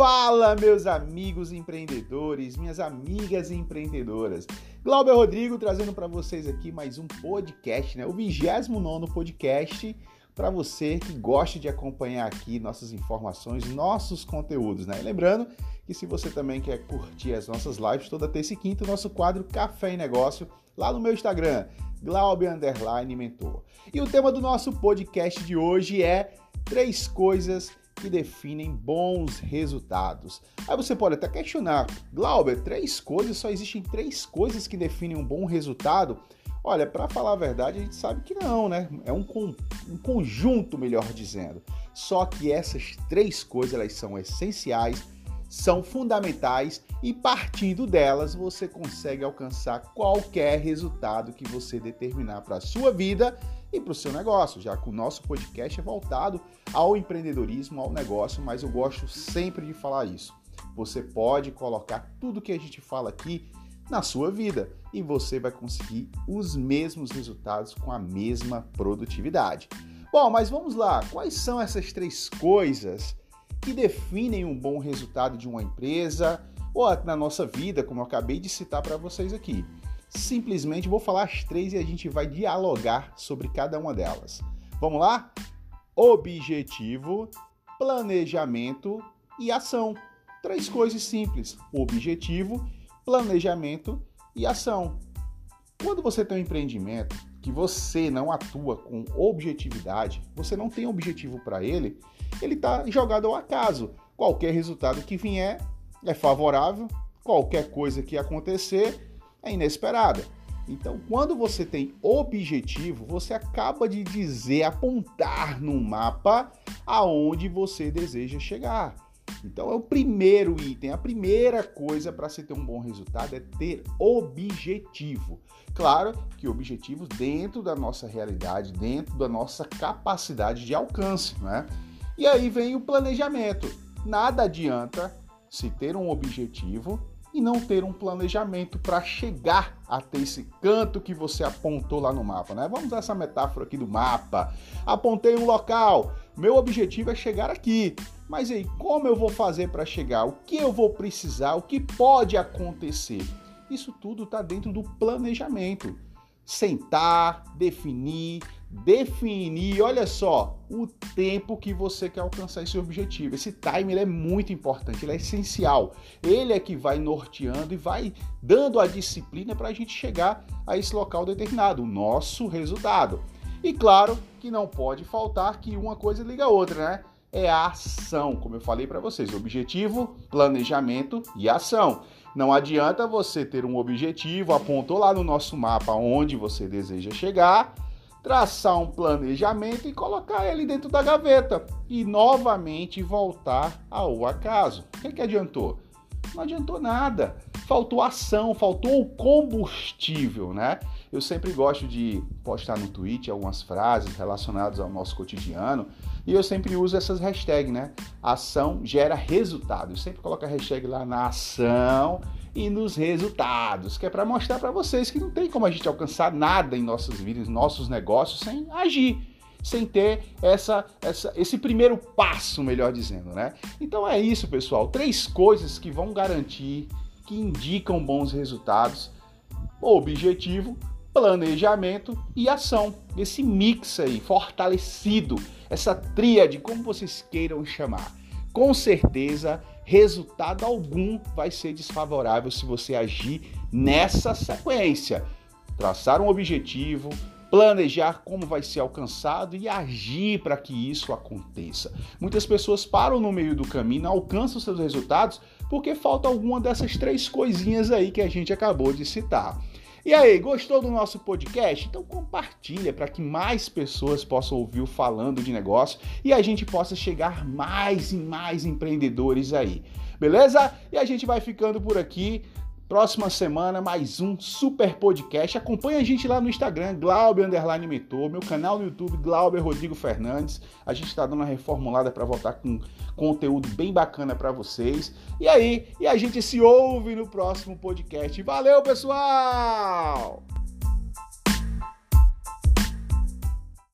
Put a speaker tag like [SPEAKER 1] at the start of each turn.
[SPEAKER 1] Fala, meus amigos empreendedores, minhas amigas empreendedoras. Glauber Rodrigo trazendo para vocês aqui mais um podcast, né? O 29 podcast para você que gosta de acompanhar aqui nossas informações, nossos conteúdos, né? E lembrando que se você também quer curtir as nossas lives toda terça e quinta, o nosso quadro Café e Negócio lá no meu Instagram, Underline Mentor. E o tema do nosso podcast de hoje é três coisas que definem bons resultados. Aí você pode até questionar, Glauber, três coisas, só existem três coisas que definem um bom resultado? Olha, para falar a verdade, a gente sabe que não, né? É um, um conjunto, melhor dizendo. Só que essas três coisas elas são essenciais, são fundamentais e partindo delas você consegue alcançar qualquer resultado que você determinar para a sua vida e para o seu negócio, já que o nosso podcast é voltado ao empreendedorismo, ao negócio, mas eu gosto sempre de falar isso. Você pode colocar tudo que a gente fala aqui na sua vida e você vai conseguir os mesmos resultados com a mesma produtividade. Bom, mas vamos lá, quais são essas três coisas que definem um bom resultado de uma empresa ou na nossa vida, como eu acabei de citar para vocês aqui? simplesmente vou falar as três e a gente vai dialogar sobre cada uma delas. Vamos lá? Objetivo, planejamento e ação. Três coisas simples: objetivo, planejamento e ação. Quando você tem um empreendimento que você não atua com objetividade, você não tem objetivo para ele, ele está jogado ao acaso. Qualquer resultado que vier é favorável, qualquer coisa que acontecer é inesperada. Então, quando você tem objetivo, você acaba de dizer, apontar no mapa aonde você deseja chegar. Então, é o primeiro item, a primeira coisa para se ter um bom resultado é ter objetivo. Claro que objetivos dentro da nossa realidade, dentro da nossa capacidade de alcance, né? E aí vem o planejamento. Nada adianta se ter um objetivo e não ter um planejamento para chegar até esse canto que você apontou lá no mapa, né? Vamos usar essa metáfora aqui do mapa. Apontei um local, meu objetivo é chegar aqui. Mas aí, como eu vou fazer para chegar? O que eu vou precisar? O que pode acontecer? Isso tudo está dentro do planejamento. Sentar, definir, definir, olha só, o tempo que você quer alcançar esse objetivo. Esse time é muito importante, ele é essencial. Ele é que vai norteando e vai dando a disciplina para a gente chegar a esse local determinado, o nosso resultado. E claro que não pode faltar que uma coisa liga a outra, né? É a ação, como eu falei para vocês, objetivo, planejamento e ação. Não adianta você ter um objetivo, apontou lá no nosso mapa onde você deseja chegar, traçar um planejamento e colocar ele dentro da gaveta e novamente voltar ao acaso. O que, é que adiantou? Não adiantou nada. Faltou ação, faltou o combustível, né? Eu sempre gosto de postar no Twitter algumas frases relacionadas ao nosso cotidiano e eu sempre uso essas hashtags, né? Ação gera resultado. Eu sempre coloco a hashtag lá na ação e nos resultados, que é para mostrar para vocês que não tem como a gente alcançar nada em nossas vidas, nossos negócios sem agir, sem ter essa, essa, esse primeiro passo, melhor dizendo, né? Então é isso, pessoal. Três coisas que vão garantir, que indicam bons resultados: objetivo, planejamento e ação. Esse mix aí, fortalecido, essa tríade, como vocês queiram chamar. Com certeza resultado algum vai ser desfavorável se você agir nessa sequência. Traçar um objetivo, planejar como vai ser alcançado e agir para que isso aconteça. Muitas pessoas param no meio do caminho, não alcançam seus resultados porque falta alguma dessas três coisinhas aí que a gente acabou de citar. E aí, gostou do nosso podcast? Então compartilha para que mais pessoas possam ouvir o falando de negócio e a gente possa chegar mais e mais empreendedores aí. Beleza? E a gente vai ficando por aqui. Próxima semana, mais um super podcast. Acompanhe a gente lá no Instagram, Mentor, meu canal no YouTube, Glauber Rodrigo Fernandes. A gente está dando uma reformulada para voltar com conteúdo bem bacana para vocês. E aí, e a gente se ouve no próximo podcast. Valeu, pessoal!